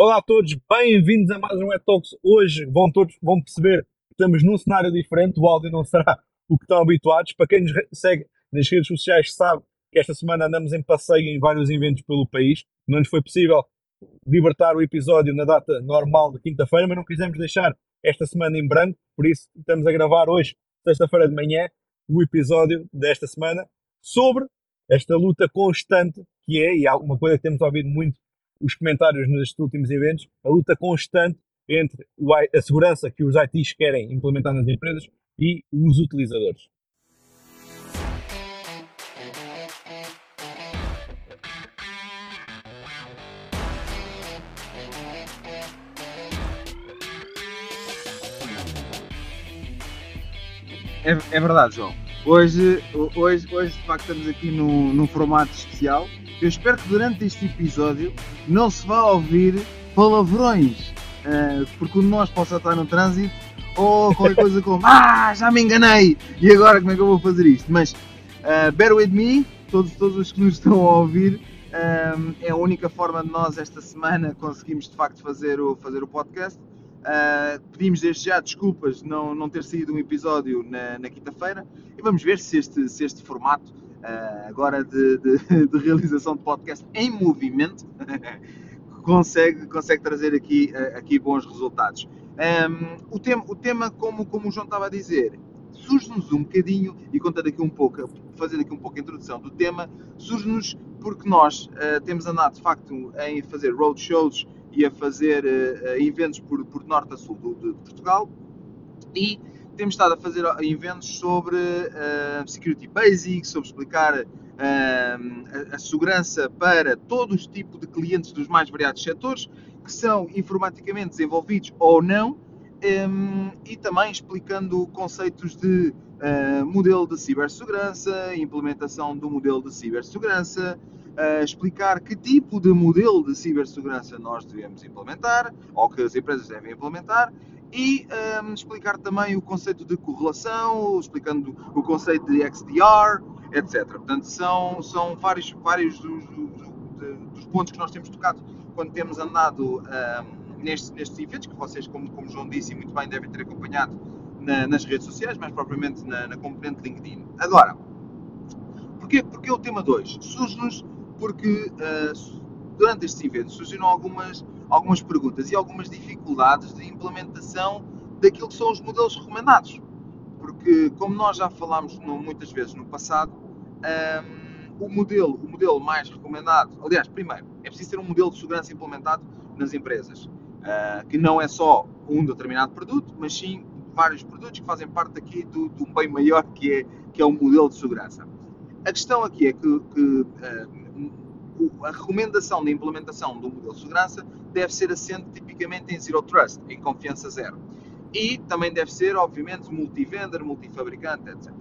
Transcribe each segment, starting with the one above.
Olá a todos, bem-vindos a mais um Ed Talks. Hoje vão todos vão perceber que estamos num cenário diferente, o áudio não será o que estão habituados. Para quem nos segue nas redes sociais sabe que esta semana andamos em passeio em vários eventos pelo país. Não nos foi possível libertar o episódio na data normal de quinta-feira, mas não quisemos deixar esta semana em branco, por isso estamos a gravar hoje, sexta-feira de manhã, o episódio desta semana sobre esta luta constante que é, e há uma coisa que temos ouvido muito os comentários nestes últimos eventos, a luta constante entre a segurança que os ITs querem implementar nas empresas e os utilizadores. É, é, verdade, João. Hoje, hoje, hoje, de facto, estamos aqui num, num formato especial eu espero que durante este episódio não se vá ouvir palavrões, uh, porque um de nós possa estar no trânsito ou qualquer coisa como Ah, já me enganei! E agora como é que eu vou fazer isto? Mas uh, bear with me, todos, todos os que nos estão a ouvir, um, eh, é a única forma de nós esta semana conseguimos de facto fazer o, fazer o podcast. Uh, pedimos desde já desculpas de não, não ter saído um episódio na, na quinta-feira e vamos ver se este, se este formato uh, agora de, de, de, realização de podcast em movimento, consegue, consegue trazer aqui, uh, aqui bons resultados. Um, o, tema, o tema, como, como o João estava a dizer, surge-nos um bocadinho, e contar aqui um pouco, fazer aqui um pouco a introdução do tema, surge-nos porque nós uh, temos andado de facto em fazer roadshows e a fazer uh, eventos por, por norte a sul de, de Portugal e temos estado a fazer eventos sobre uh, security basics, sobre explicar uh, a, a, segurança para todos os tipos de clientes dos mais variados setores, que são informaticamente desenvolvidos ou não, um, e também explicando conceitos de uh, modelo de cibersegurança, implementação do modelo de cibersegurança, explicar que tipo de modelo de cibersegurança nós devemos implementar, ou que as empresas devem implementar, e um, explicar também o conceito de correlação, explicando o conceito de XDR, etc. Portanto, são, são vários, vários dos, dos, dos pontos que nós temos tocado quando temos andado um, nestes, nestes eventos, que vocês, como, como João disse, muito bem devem ter acompanhado na, nas redes sociais, mais propriamente na, na componente LinkedIn. Agora, porquê, porquê o tema 2? Surge-nos porque uh, durante estes eventos surgiram algumas algumas perguntas e algumas dificuldades de implementação daquilo que são os modelos recomendados. Porque, como nós já falámos muitas vezes no passado, um, o, modelo, o modelo mais recomendado, aliás, primeiro, é preciso ter um modelo de segurança implementado nas empresas, uh, que não é só um determinado produto, mas sim vários produtos que fazem parte aqui do, do bem maior que é, que é o modelo de segurança. A questão aqui é que, que a recomendação de implementação do modelo de segurança deve ser assente tipicamente em Zero Trust, em confiança zero. E também deve ser, obviamente, multivendor, multifabricante, etc.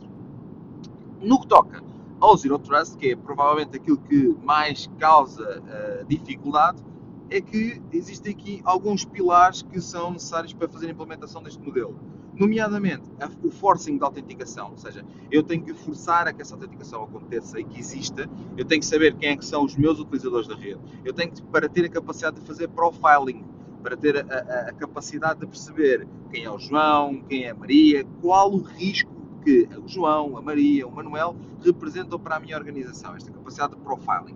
No que toca ao Zero Trust, que é provavelmente aquilo que mais causa uh, dificuldade, é que existem aqui alguns pilares que são necessários para fazer a implementação deste modelo nomeadamente o forcing da autenticação, ou seja, eu tenho que forçar a que essa autenticação aconteça e que exista, eu tenho que saber quem é que são os meus utilizadores da rede, eu tenho que, para ter a capacidade de fazer profiling, para ter a, a, a capacidade de perceber quem é o João, quem é a Maria, qual o risco que o João, a Maria, o Manuel representam para a minha organização, esta capacidade de profiling.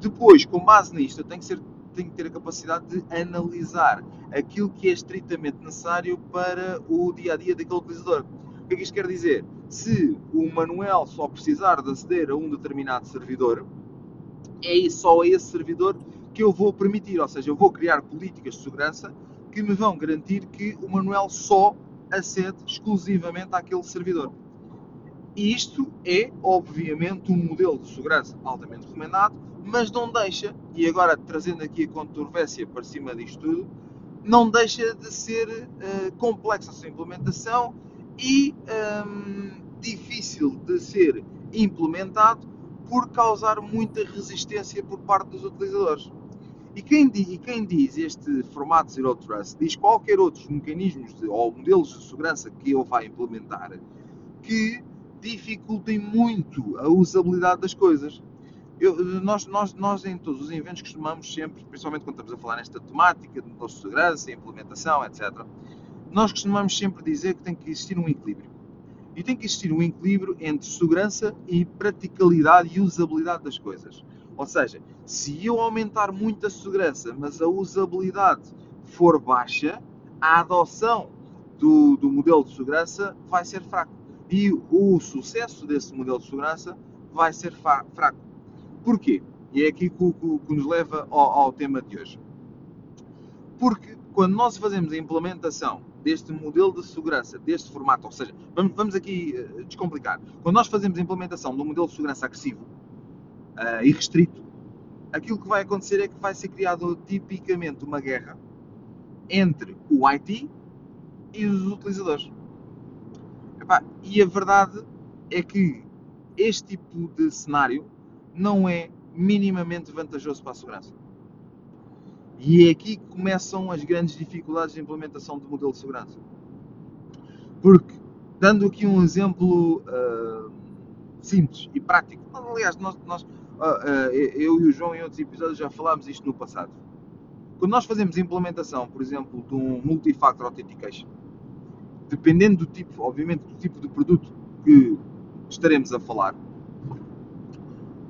Depois, com base nisto, eu tenho que ser tem que ter a capacidade de analisar aquilo que é estritamente necessário para o dia a dia daquele utilizador. O que é que isto quer dizer? Se o Manuel só precisar de aceder a um determinado servidor, é só a esse servidor que eu vou permitir, ou seja, eu vou criar políticas de segurança que me vão garantir que o Manuel só acede exclusivamente àquele servidor. E isto é, obviamente, um modelo de segurança altamente recomendado, mas não deixa, e agora trazendo aqui a controvérsia para cima disto tudo, não deixa de ser uh, complexa a sua implementação e um, difícil de ser implementado por causar muita resistência por parte dos utilizadores. E quem, diz, e quem diz este formato Zero Trust diz qualquer outros mecanismos de, ou modelos de segurança que ele vai implementar que dificultem muito a usabilidade das coisas. Eu, nós, nós, nós, em todos os eventos, costumamos sempre, principalmente quando estamos a falar nesta temática de modelos de segurança, implementação, etc., nós costumamos sempre dizer que tem que existir um equilíbrio. E tem que existir um equilíbrio entre segurança e praticalidade e usabilidade das coisas. Ou seja, se eu aumentar muito a segurança, mas a usabilidade for baixa, a adoção do, do modelo de segurança vai ser fraco. E o sucesso desse modelo de segurança vai ser fraco. Porquê? E é aqui que, que, que nos leva ao, ao tema de hoje. Porque quando nós fazemos a implementação deste modelo de segurança, deste formato, ou seja, vamos, vamos aqui uh, descomplicar. Quando nós fazemos a implementação de um modelo de segurança agressivo uh, e restrito, aquilo que vai acontecer é que vai ser criado tipicamente uma guerra entre o IT e os utilizadores. Epá, e a verdade é que este tipo de cenário não é minimamente vantajoso para a segurança. E é aqui que começam as grandes dificuldades de implementação do modelo de segurança. Porque, dando aqui um exemplo uh, simples e prático, aliás, nós, nós uh, uh, eu e o João em outros episódios já falámos isto no passado. Quando nós fazemos a implementação, por exemplo, de um multi-factor authentication, dependendo do tipo, obviamente, do tipo de produto que estaremos a falar,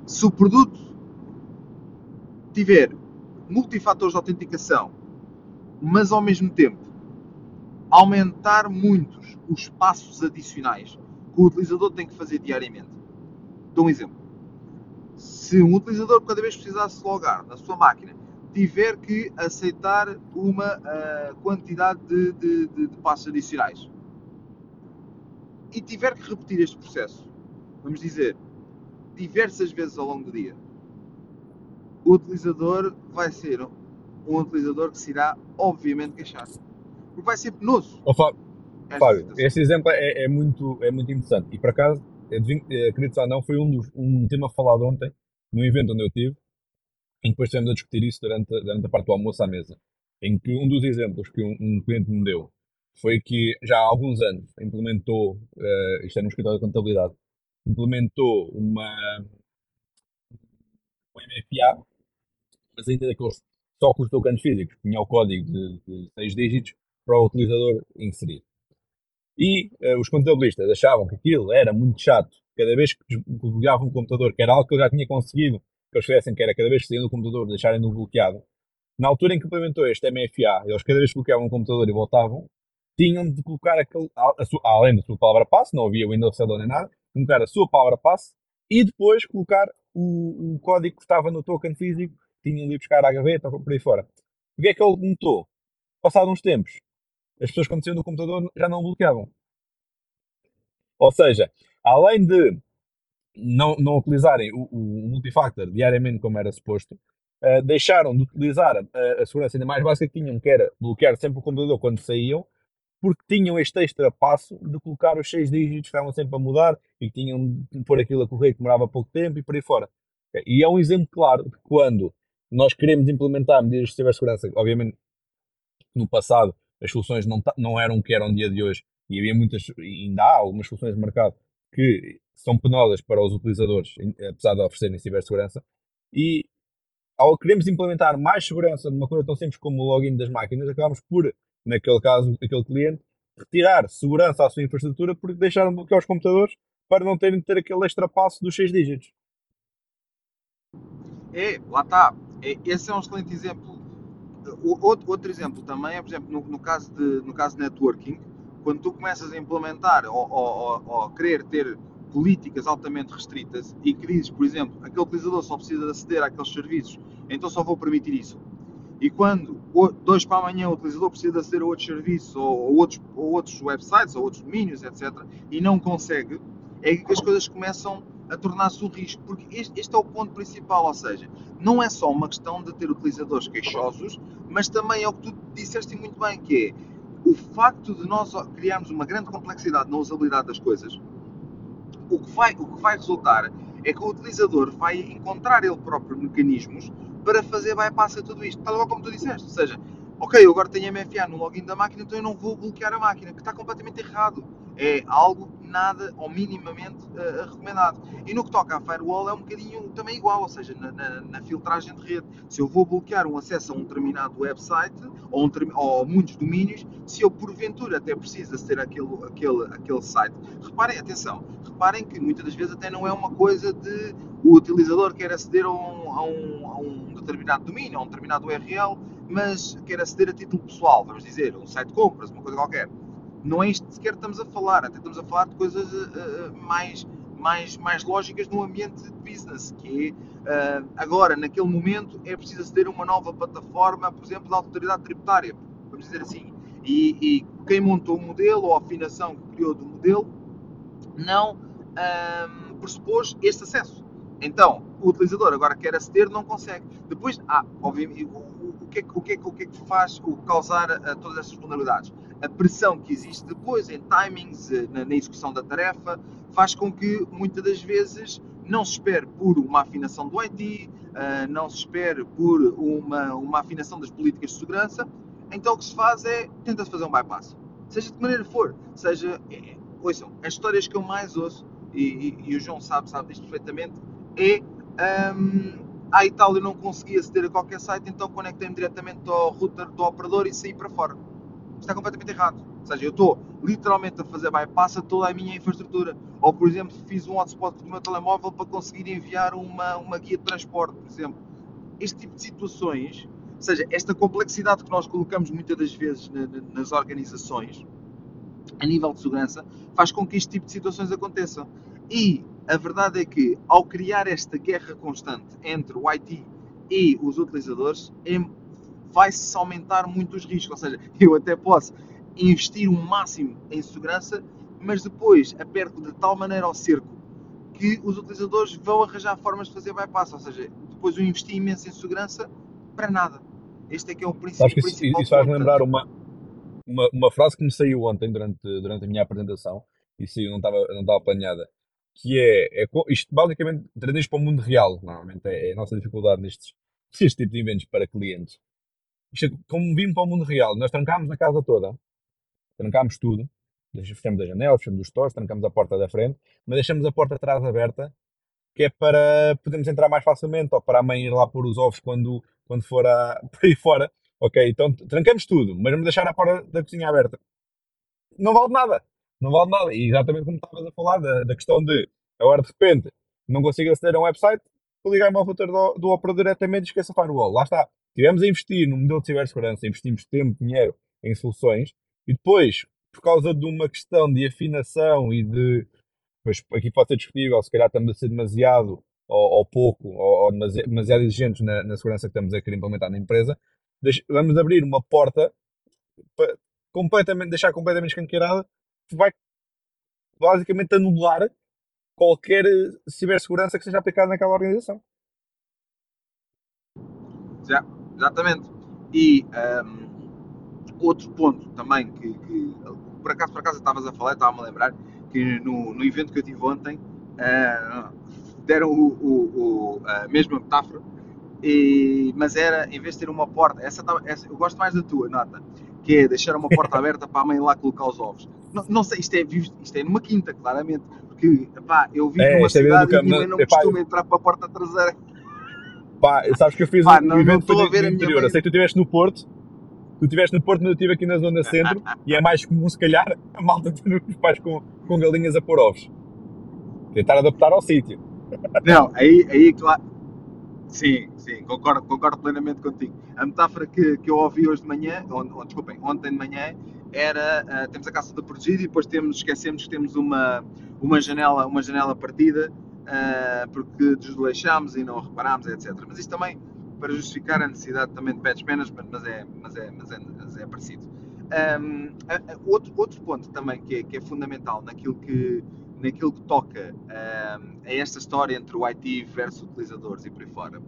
se o produto tiver multifatores de autenticação, mas ao mesmo tempo aumentar muitos os passos adicionais que o utilizador tem que fazer diariamente. Dou um exemplo. Se um utilizador, cada vez que precisar se logar na sua máquina, tiver que aceitar uma uh, quantidade de, de, de, de passos adicionais e tiver que repetir este processo, vamos dizer, diversas vezes ao longo do dia, o utilizador vai ser um utilizador que se irá, obviamente, queixar. Porque vai ser penoso. Oh, Fábio, Fábio esse exemplo é, é, muito, é muito interessante. E por acaso, acredito ou não, foi um, dos, um tema falado ontem, num evento onde eu estive, em que depois estivemos a discutir isso durante, durante a parte do almoço à mesa. Em que um dos exemplos que um, um cliente me deu foi que já há alguns anos implementou, uh, isto é no escritório de contabilidade, implementou uma um MFA, mas ainda daqueles só com os tokens físicos, tinha o código de, de 6 dígitos para o utilizador inserir. E uh, os contabilistas achavam que aquilo era muito chato, cada vez que desbloqueavam um computador, que era algo que eu já tinha conseguido que eles fizessem, que era cada vez que saíam do computador deixarem-no bloqueado. Na altura em que implementou este MFA, eles cada vez que bloqueavam um computador e voltavam, tinham de colocar aquele, a sua, além da sua palavra passe, não havia Windows Server nem nada, colocar a sua palavra passe e depois colocar o, o, código que estava no token físico, tinham de ir buscar à gaveta ou por aí fora. O que é que ele notou? Passado uns tempos, as pessoas quando saíam do computador já não bloqueavam. Ou seja, além de não, não utilizarem o, o multifactor diariamente como era suposto, uh, deixaram de utilizar a, a, segurança ainda mais básica que tinham, que era bloquear sempre o computador quando saíam, porque tinham este extra passo de colocar os seis dígitos que estavam sempre a mudar e tinham de pôr aquilo a correr que demorava pouco tempo e por aí fora. E é um exemplo claro de quando nós queremos implementar medidas de cibersegurança, obviamente no passado as soluções não, não eram o que eram no dia de hoje e havia muitas, ainda há algumas soluções de mercado que são penosas para os utilizadores, apesar de oferecerem cibersegurança, e ao queremos implementar mais segurança numa coisa tão simples como o login das máquinas, acabamos por, naquele caso, aquele cliente, retirar segurança à sua infraestrutura porque deixaram de bloquear os computadores para não terem de ter aquele extra passo dos 6 dígitos. É, lá está. É, esse é um excelente exemplo. O, outro, outro exemplo também é, por exemplo, no, no, caso de, no caso de networking, quando tu começas a implementar ou, ou querer ter políticas altamente restritas e que dizes, por exemplo, aquele utilizador só precisa aceder àqueles serviços, então só vou permitir isso. E quando dois para amanhã o utilizador precisa aceder a outros serviços ou, ou, outros, ou outros websites ou outros domínios, etc., e não consegue, é que as coisas começam a tornar-se um risco, porque este, este, é o ponto principal, ou seja, não é só uma questão de ter utilizadores queixosos, mas também é o que tu disseste muito bem, que é o facto de nós criarmos uma grande complexidade na usabilidade das coisas, o que vai, o que vai resultar é que o utilizador vai encontrar ele próprio mecanismos para fazer bypass a tudo isto, tal como tu disseste. Ou seja, ok, eu agora tenho MFA no login da máquina, então eu não vou bloquear a máquina, que está completamente errado. É algo nada ou minimamente uh, recomendado. E no que toca à firewall é um bocadinho também igual, ou seja, na, na, na, filtragem de rede. Se eu vou bloquear um acesso a um determinado website ou, um, ou muitos domínios, se eu porventura até preciso aceder àquele, àquele, àquele site, reparem, atenção, reparem que muitas das vezes até não é uma coisa de o utilizador quer aceder a um, a um, a um determinado domínio, a um determinado URL, mas quer aceder a título pessoal, vamos dizer, um site de compras, uma coisa qualquer não é isto sequer estamos a falar, até estamos a falar de coisas uh, mais, mais, mais lógicas no ambiente de business, que é, uh, agora, naquele momento, é preciso aceder a uma nova plataforma, por exemplo, da autoridade tributária, vamos dizer assim, e, e quem montou o modelo, ou a afinação que criou do modelo, não um, pressupôs este acesso. Então, o utilizador agora quer aceder, não consegue. Depois, ah, obviamente, que, é, o, que, é, o que é que faz o causar uh, todas essas vulnerabilidades? a pressão que existe depois em timings, eh, na, na execução da tarefa, faz com que muitas das vezes não se espere por uma afinação do IT, uh, eh, não se espere por uma, uma afinação das políticas de segurança, então o que se faz é tenta-se fazer um bypass. Seja de que maneira for, seja. É, ouçam, as histórias que eu mais ouço, e, e, e o João sabe, sabe disto perfeitamente, é. Um, a Itália não conseguia aceder a qualquer site, então conectei-me diretamente ao router do operador e saí para fora está completamente errado. Ou seja, eu estou literalmente a fazer bypass a toda a minha infraestrutura. Ou, por exemplo, fiz um hotspot do meu telemóvel para conseguir enviar uma, uma guia de transporte, por exemplo. Este tipo de situações, ou seja, esta complexidade que nós colocamos muitas das vezes nas organizações, a nível de segurança, faz com que este tipo de situações aconteçam. E a verdade é que, ao criar esta guerra constante entre o IT e os utilizadores, é vai-se aumentar muito os riscos. Ou seja, eu até posso investir o um máximo em segurança, mas depois aperto de tal maneira ao cerco que os utilizadores vão arranjar formas de fazer bypass. Ou seja, depois eu investi imenso em segurança para nada. Este é que é o princípio. que isso, isso faz lembrar uma, uma, uma, frase que me saiu ontem durante, durante a minha apresentação e saiu, não estava não estava planeada. Que é, é isto basicamente traduz para o mundo real. Normalmente é, é a nossa dificuldade nestes, nestes tipos de eventos para clientes isto, como vimos para o mundo real, nós trancámos a casa toda, trancámos tudo, fechamos as janelas, fechamos os stores, trancámos a porta da frente, mas deixamos a porta atrás aberta, que é para podermos entrar mais facilmente, ou para a mãe ir lá pôr os ovos quando, quando for a, por aí fora. Ok, então trancamos tudo, mas vamos deixar a porta da cozinha aberta. Não vale nada. Não vale nada. E exatamente como estavas a falar, da, da questão de agora de repente não consigo aceder a um website, vou ligar-me ao router do, do operador diretamente e esqueça a firewall. Lá está. Tivemos a investir no modelo de cibersegurança, investimos tempo, dinheiro em soluções e depois, por causa de uma questão de afinação e de. Aqui pode ser discutível, se calhar estamos a ser demasiado ou, ou pouco, ou, ou, demasiado exigentes na, na, segurança que estamos a querer implementar na empresa, vamos abrir uma porta para completamente, deixar completamente escancarada vai basicamente anular qualquer cibersegurança que seja aplicada naquela organização. Já. Exatamente. E um, outro ponto também que, que, por acaso, por acaso estavas a falar, estava-me a lembrar que no, no evento que eu tive ontem uh, deram o, o, o, a mesma metáfora, e, mas era, em vez de ter uma porta, essa, essa, eu gosto mais da tua, nota, que é deixar uma porta aberta para a mãe lá colocar os ovos. Não, não sei, isto é, isto é numa quinta, claramente, porque epá, eu vivo é, numa é cidade é e a minha mãe não costuma entrar para a porta traseira. Pá, sabes que eu fiz Pá, um, não, evento não no interior. Eu sei que tu estiveste no Porto, tu estiveste no Porto, mas eu estive aqui na zona centro e é mais comum, se calhar, a malta ter os pais com, com galinhas a pôr ovos. Tentar adaptar ao sítio. Não, aí, aí claro. Sim, sim, concordo, concordo plenamente contigo. A metáfora que, que eu ouvi hoje de manhã, on, on, desculpem, ontem de manhã, era uh, temos a casa da protegida e depois temos, esquecemos que temos uma, uma, janela, uma janela partida uh, porque desleixámos e não reparámos, etc. Mas isto também para justificar a necessidade também de patch management, mas é, mas é, mas é, mas é parecido. Um, outro, outro ponto também que é, que é fundamental naquilo que, naquilo que toca a esta história entre o IT versus utilizadores e por aí fora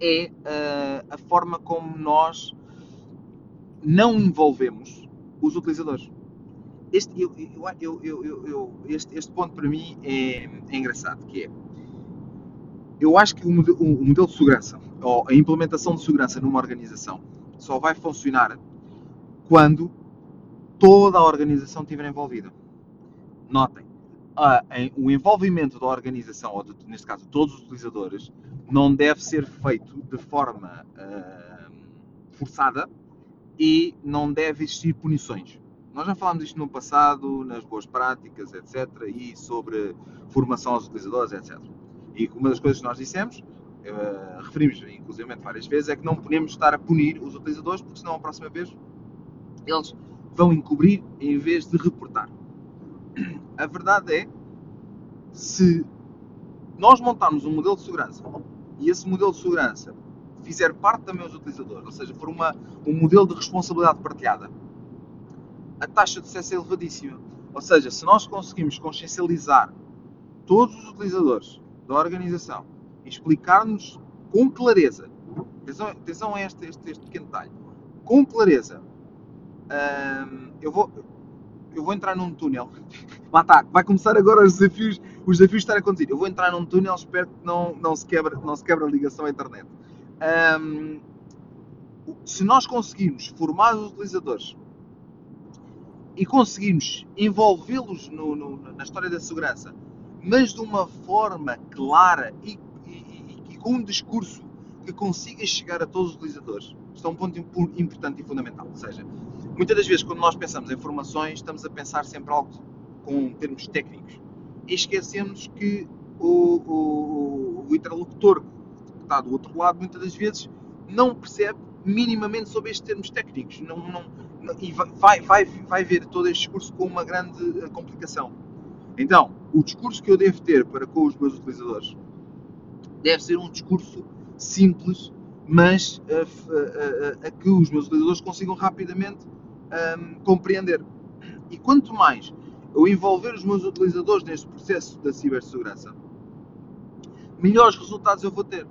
é uh, a forma como nós não envolvemos os utilizadores este, eu, eu, eu, este, este ponto para mim é, é engraçado, que é eu acho que o modelo, o modelo de segurança ou a implementação de segurança numa organização só vai funcionar quando toda a organização estiver envolvida. Notem, uh, em, o envolvimento da organização, ou de, neste caso todos os utilizadores, não deve ser feito de forma uh, forçada e não deve existir punições. Nós já falámos disto no passado, nas boas práticas, etc., e sobre formação aos utilizadores, etc. E uma das coisas que nós dissemos, uh, referimos inclusive várias vezes, é que não podemos estar a punir os utilizadores, porque senão a próxima vez eles vão encobrir em vez de reportar. A verdade é, se nós montarmos um modelo de segurança e esse modelo de segurança fizer parte também dos utilizadores, ou seja, for uma, um modelo de responsabilidade partilhada, a taxa de sucesso é elevadíssima. Ou seja, se nós conseguimos consciencializar todos os utilizadores da organização e explicar-nos com clareza, atenção, atenção a este, este, este pequeno detalhe, com clareza, hum, eu, vou, eu vou entrar num túnel. Lá está, vai começar agora os desafios, os desafios de estar a conduzir. Eu vou entrar num túnel, espero que não, não, se, quebre, não se quebre a ligação à internet. Um, se nós conseguirmos formar os utilizadores e conseguimos envolvê-los na história da segurança, mas de uma forma clara e, e, e, com um discurso que consiga chegar a todos os utilizadores, isto é um ponto importante e fundamental. Ou seja, muitas das vezes, quando nós pensamos em formações, estamos a pensar sempre algo com termos técnicos e esquecemos que o, o, o interlocutor que está do outro lado, muitas das vezes, não percebe minimamente sobre estes termos técnicos. Não, não, e vai, vai, vai ver todo este discurso com uma grande eh, complicação. Então, o discurso que eu devo ter para com os meus utilizadores deve ser um discurso simples, mas a, a, a, a que os meus utilizadores consigam rapidamente um, compreender. E quanto mais eu envolver os meus utilizadores neste processo da cibersegurança, melhores resultados eu vou ter.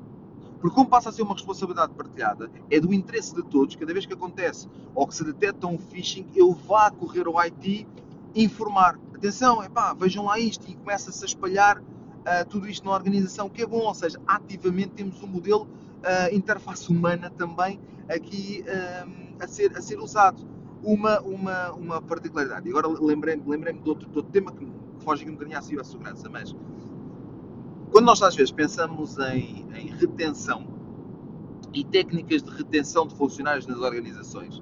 Porque como passa a ser uma responsabilidade partilhada, é do interesse de todos, cada vez que acontece ou que se detecta um phishing, eu vá correr ao IT informar. Atenção, epá, vejam lá isto e começa-se a espalhar uh, tudo isto na organização, que é bom, ou seja, ativamente temos um modelo uh, interface humana também aqui uh, a, ser, a ser usado. Uma, uma, uma particularidade, e agora lembrei-me lembrei de, outro, de outro tema que foge um bocadinho à cibersegurança, mas quando nós às vezes pensamos em, em retenção e técnicas de retenção de funcionários nas organizações,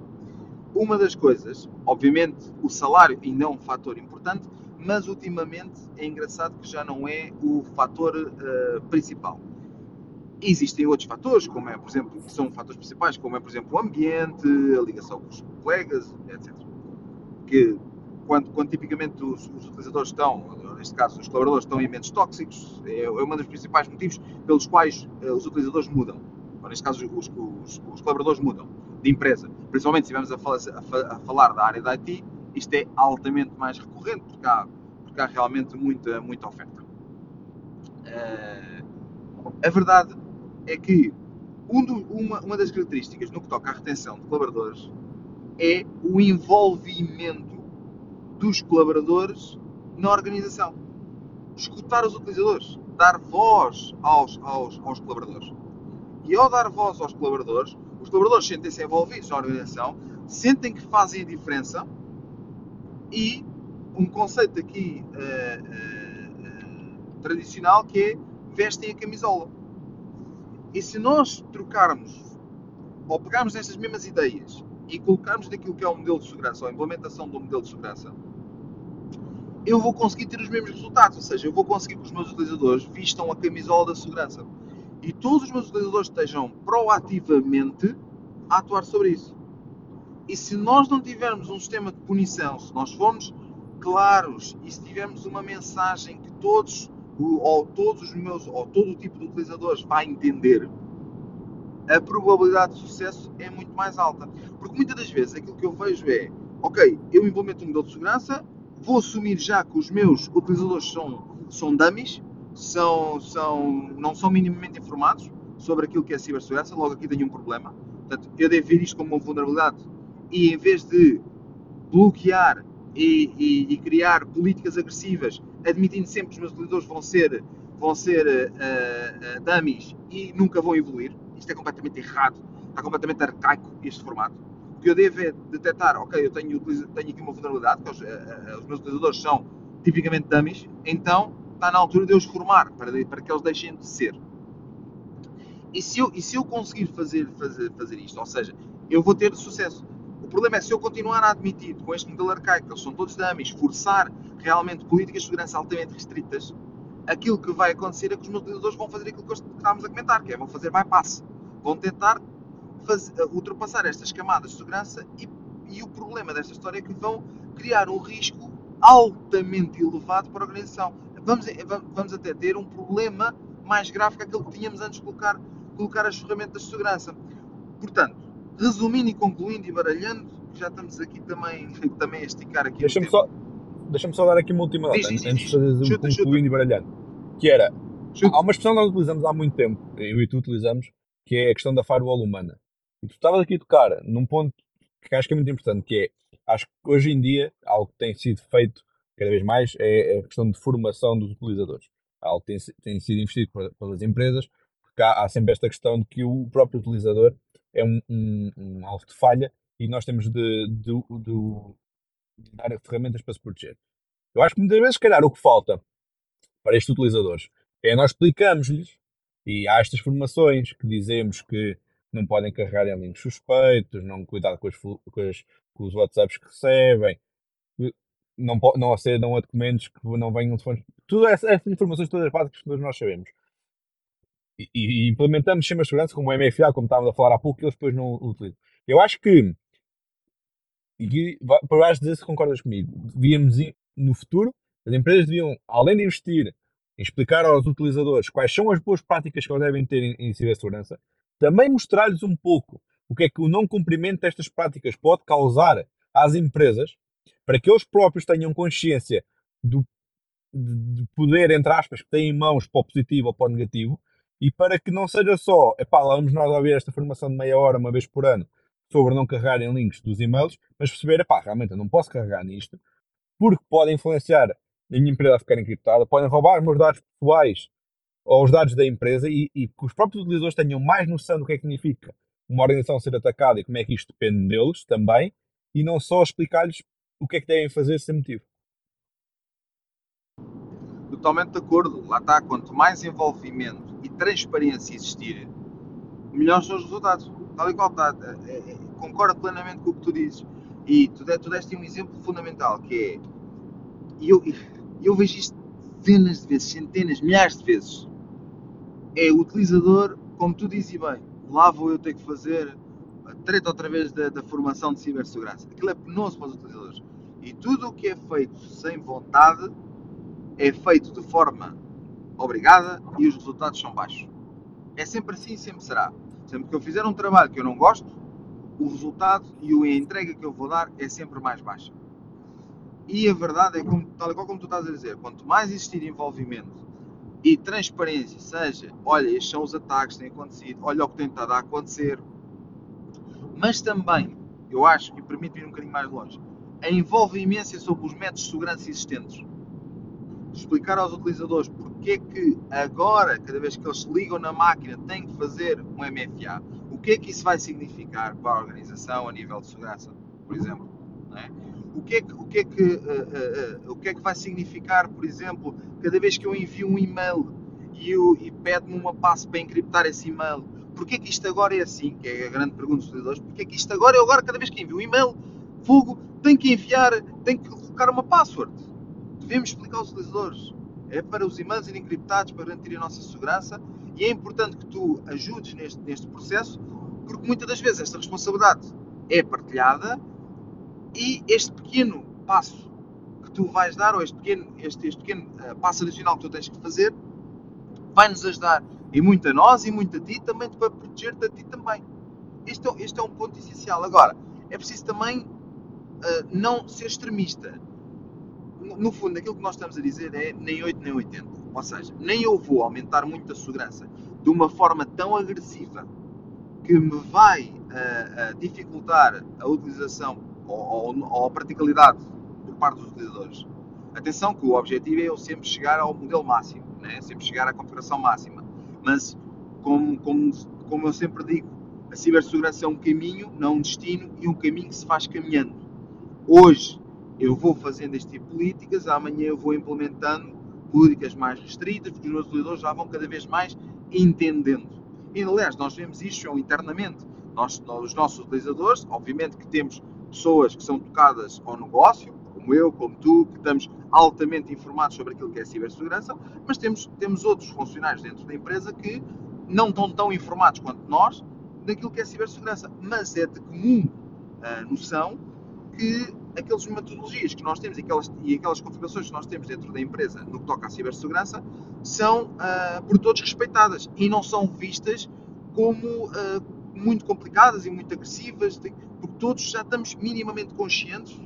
uma das coisas, obviamente, o salário ainda é um fator importante, mas ultimamente é engraçado que já não é o fator uh, principal. Existem outros fatores, como é, por exemplo, que são fatores principais, como é, por exemplo, o ambiente, a ligação com os colegas, etc. Que quando, quando tipicamente os, os, utilizadores estão, neste caso os colaboradores estão em ambientes tóxicos, é, é um dos principais motivos pelos quais uh, os utilizadores mudam. Ou, neste caso, os, os, os, colaboradores mudam de empresa. Principalmente se estivermos a, a, a, falar da área da IT, isto é altamente mais recorrente, porque há, porque há realmente muita, muita oferta. Uh, a verdade é que um do, uma, uma das características no que toca à retenção de colaboradores é o envolvimento dos colaboradores na organização. Escutar os utilizadores, dar voz aos, aos, aos colaboradores. E ao dar voz aos colaboradores, os colaboradores sentem-se envolvidos na organização, sentem que fazem a diferença e um conceito aqui uh, uh, uh, tradicional que é vestem a camisola. E se nós trocarmos ou pegarmos estas mesmas ideias e colocarmos naquilo que é o modelo de segurança ou a implementação do modelo de segurança, eu vou conseguir ter os mesmos resultados. Ou seja, eu vou conseguir que os meus utilizadores vistam a camisola da segurança. E todos os meus utilizadores estejam proativamente a atuar sobre isso. E se nós não tivermos um sistema de punição, se nós formos claros e se tivermos uma mensagem que todos ou todos os meus ou todo o tipo de utilizadores vai entender, a probabilidade de sucesso é muito mais alta. Porque muitas das vezes aquilo que eu vejo é, ok, eu implemento um modelo de segurança, vou assumir já que os meus utilizadores são, são dummies, são, são, não são minimamente informados sobre aquilo que é cibersegurança, logo aqui tenho um problema. Portanto, eu devo ver isto como uma vulnerabilidade e em vez de bloquear e, e, e criar políticas agressivas, admitindo sempre que os meus utilizadores vão ser, vão ser uh, uh, dummies e nunca vão evoluir, isto é completamente errado, está completamente arcaico este formato o que eu devo é detectar, ok, eu tenho, tenho aqui uma vulnerabilidade, que os, uh, os meus utilizadores são tipicamente dummies, então está na altura de eu os formar para, para que eles deixem de ser. E se eu, e se eu conseguir fazer, fazer, fazer isto, ou seja, eu vou ter sucesso. Problema é se eu continuar a admitir com este modelo arcaico, eles são todos dummies, forçar realmente políticas de segurança altamente restritas, aquilo que vai acontecer é que os meus utilizadores vão fazer aquilo que estávamos a comentar, que é vão fazer bypass. Vão tentar fazer, ultrapassar estas camadas de segurança e, e o problema desta história é que vão criar um risco altamente elevado para a organização. Vamos, vamos até ter um problema mais grave que aquele que tínhamos antes de colocar, colocar as ferramentas de segurança. Portanto, resumindo e concluindo e baralhando, já estamos aqui também, também a esticar aqui. Deixa-me só, deixa só dar aqui uma última nota, antes de concluindo e baralhando. Que era, chuta. há uma expressão que nós utilizamos há muito tempo, eu e tu utilizamos, que é a questão da firewall humana. E tu estavas aqui a tocar num ponto que acho que é muito importante, que é, acho que hoje em dia, algo que tem sido feito cada vez mais, é a questão de formação dos utilizadores. Algo que tem, tem sido investido pelas empresas, porque há, há, sempre esta questão de que o próprio utilizador é um, um, um alvo de falha e nós temos de, de, de, de dar ferramentas para se proteger. Eu acho que muitas vezes, se calhar, o que falta para estes utilizadores é nós explicamos-lhes, e há estas formações que dizemos que não podem carregar em links suspeitos, não cuidar com, as, com, as, com os WhatsApps que recebem, não, não acedam a documentos que não venham de fontes. Todas essas informações, todas as básicas que nós sabemos. E, e, implementamos sistemas de segurança como o MFA, como estávamos a falar há pouco, que eles depois não utilizam. Eu acho que, e para dizer se concordas comigo, devíamos no futuro, as empresas deviam, além de investir em explicar aos utilizadores quais são as boas práticas que eles devem ter em, em cibersegurança, também mostrar-lhes um pouco o que é que o não cumprimento destas práticas pode causar às empresas, para que eles próprios tenham consciência do de poder, entre aspas, que têm em mãos para o positivo ou para o negativo, e para que não seja só, epá, lá vamos nós ouvir esta formação de meia hora, uma vez por ano, sobre não carregar em links dos e-mails, mas perceber, epá, realmente eu não posso carregar nisto, porque pode influenciar a minha empresa a ficar encriptada, podem roubar os meus dados pessoais ou os dados da empresa e, e que os próprios utilizadores tenham mais noção do que é que significa uma organização ser atacada e como é que isto depende deles também, e não só explicar-lhes o que é que devem fazer sem motivo. Totalmente de acordo, lá está, quanto mais envolvimento transparência existir, melhores são os resultados. Tal e qual está, é, é, concordo plenamente com o que tu dizes. E tu, tu deste um exemplo fundamental, que é, eu, eu vejo isto dezenas de vezes, centenas, milhares de vezes. É o utilizador, como tu dizes bem, lá vou eu ter que fazer a treta outra vez da, da formação de cibersegurança. Aquilo é penoso para os utilizadores. E tudo o que é feito sem vontade é feito de forma obrigada e os resultados são baixos. É sempre assim e sempre será. Sempre que eu fizer um trabalho que eu não gosto, o resultado e a entrega que eu vou dar é sempre mais baixa. E a verdade é, como, tal qual como tu estás a dizer, quanto mais existir envolvimento e transparência, seja, olha, estes são os ataques que têm acontecido, olha o que tem estado a acontecer, mas também, eu acho, e permite ir um bocadinho mais longe, a envolvimento sobre os métodos de segurança existentes. Explicar aos utilizadores porque é que agora, cada vez que eles ligam na máquina, têm que fazer um MFA. O que é que isso vai significar para a organização a nível de segurança, por exemplo? É? O que é que, o que, é que, uh, uh, uh, o que, é que vai significar, por exemplo, cada vez que eu envio um e-mail e, e pede-me uma passe para encriptar esse e-mail? Porquê que isto agora é assim? Que é a grande pergunta dos utilizadores. Porquê que isto agora, eu agora, cada vez que envio um e-mail, fogo, tenho que enviar, tenho que colocar uma password? Devemos explicar aos utilizadores. É para os e-mails irem encriptados, para garantir a nossa segurança e é importante que tu ajudes neste, neste processo, porque muitas das vezes esta responsabilidade é partilhada e este pequeno passo que tu vais dar, ou este pequeno, este, este pequeno uh, passo adicional que tu tens que fazer, vai nos ajudar e muito a nós e muito a ti também para proteger-te a ti também. Este é, este é um ponto essencial. Agora, é preciso também uh, não ser extremista. No, fundo, aquilo que nós estamos a dizer é nem 8 nem 80. Ou seja, nem eu vou aumentar muito a segurança de uma forma tão agressiva que me vai uh, uh, dificultar a utilização ou, ou, ou a praticabilidade por parte dos utilizadores. Atenção que o objetivo é eu sempre chegar ao modelo máximo, né? sempre chegar à configuração máxima. Mas, como, como, como eu sempre digo, a cibersegurança é um caminho, não um destino, e um caminho que se faz caminhando. Hoje, Eu vou fazendo este tipo de políticas, amanhã eu vou implementando políticas mais restritas, porque os meus utilizadores já vão cada vez mais entendendo. E, aliás, nós vemos isto internamente. Nós, os nossos utilizadores, obviamente que temos pessoas que são tocadas ao negócio, como eu, como tu, que estamos altamente informados sobre aquilo que é cibersegurança, mas temos, temos outros funcionários dentro da empresa que não estão tão informados quanto nós daquilo que é cibersegurança. Mas é de comum uh, noção que aquelas metodologias que nós temos e aquelas, e aquelas configurações que nós temos dentro da empresa no que toca à cibersegurança são uh, por todos respeitadas e não são vistas como uh, muito complicadas e muito agressivas, porque todos já estamos minimamente conscientes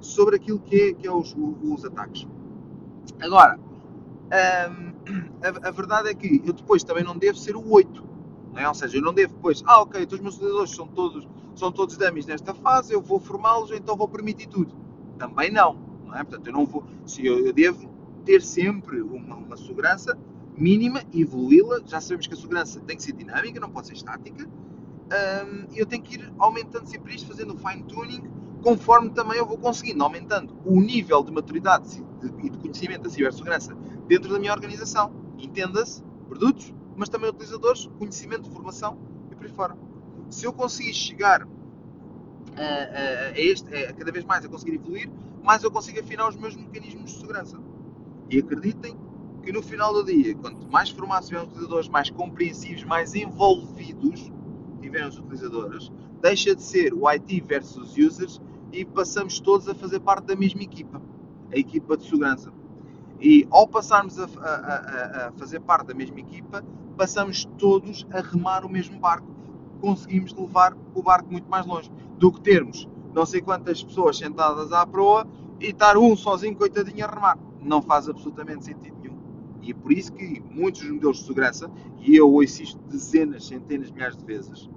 sobre aquilo que é, que é os, os, ataques. Agora, um, a, a, verdade é que eu depois também não devo ser o 8. Não é? Ou seja, eu não devo depois, ah, ok, então os meus utilizadores são todos, são todos dummies nesta fase, eu vou formá-los, então vou permitir tudo. Também não. não é? Portanto, eu não vou. Se eu, eu devo ter sempre uma, uma segurança mínima evoluí-la. Já sabemos que a segurança tem que ser dinâmica, não pode ser estática. Um, eu tenho que ir aumentando sempre isto, fazendo o fine tuning conforme também eu vou conseguindo, aumentando o nível de maturidade e de conhecimento da cibersegurança dentro da minha organização. Entenda-se, produtos, mas também utilizadores, conhecimento, formação e por aí fora. Se eu conseguir chegar a, a, a este, a, cada vez mais a conseguir evoluir, mais eu consigo afinar os meus mecanismos de segurança. E acreditem que no final do dia, quanto mais formados tiverem os utilizadores, mais compreensivos, mais envolvidos tiverem os utilizadores, deixa de ser o IT versus users e passamos todos a fazer parte da mesma equipa, a equipa de segurança. E ao passarmos a, a, a, a fazer parte da mesma equipa, passamos todos a remar o mesmo barco. Conseguimos levar o barco muito mais longe do que termos não sei quantas pessoas sentadas à proa e estar um sozinho, coitadinho, a remar. Não faz absolutamente sentido nenhum. E é por isso que muitos modelos de segurança, e eu ouço isto dezenas, centenas, milhares de vezes,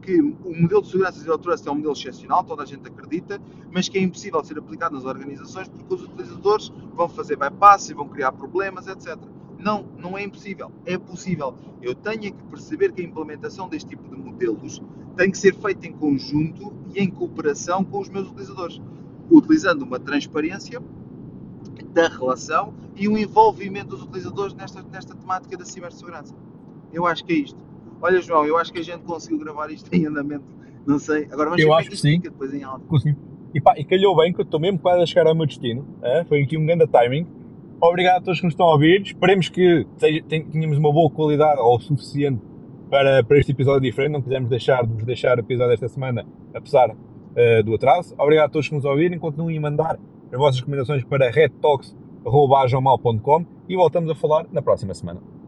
que o modelo de segurança Zero Trust é um modelo excepcional, toda a gente acredita, mas que é impossível de ser aplicado nas organizações porque os utilizadores vão fazer bypass e vão criar problemas, etc. Não, não é impossível. É possível. Eu tenho que perceber que a implementação deste tipo de modelos tem que ser feita em conjunto e em cooperação com os meus utilizadores, utilizando uma transparência da relação e um envolvimento dos utilizadores nesta, nesta temática da cibersegurança. Eu acho que é isto. Olha, João, eu acho que a gente conseguiu gravar isto em andamento. Não sei. Agora vamos eu ver acho que que sim. fica depois em. Consegui. E, pá, e calhou bem que eu estou mesmo quase a chegar ao meu destino. é? Foi aqui um grande timing. Obrigado a todos que nos estão a ouvir. Esperemos que tenhamos uma boa qualidade ou suficiente para, para este episódio diferente. Não quisemos deixar de vos deixar o episódio desta semana, apesar uh, do atraso. Obrigado a todos que nos ouvirem. Continuem a mandar as vossas recomendações para redtalks.com e voltamos a falar na próxima semana.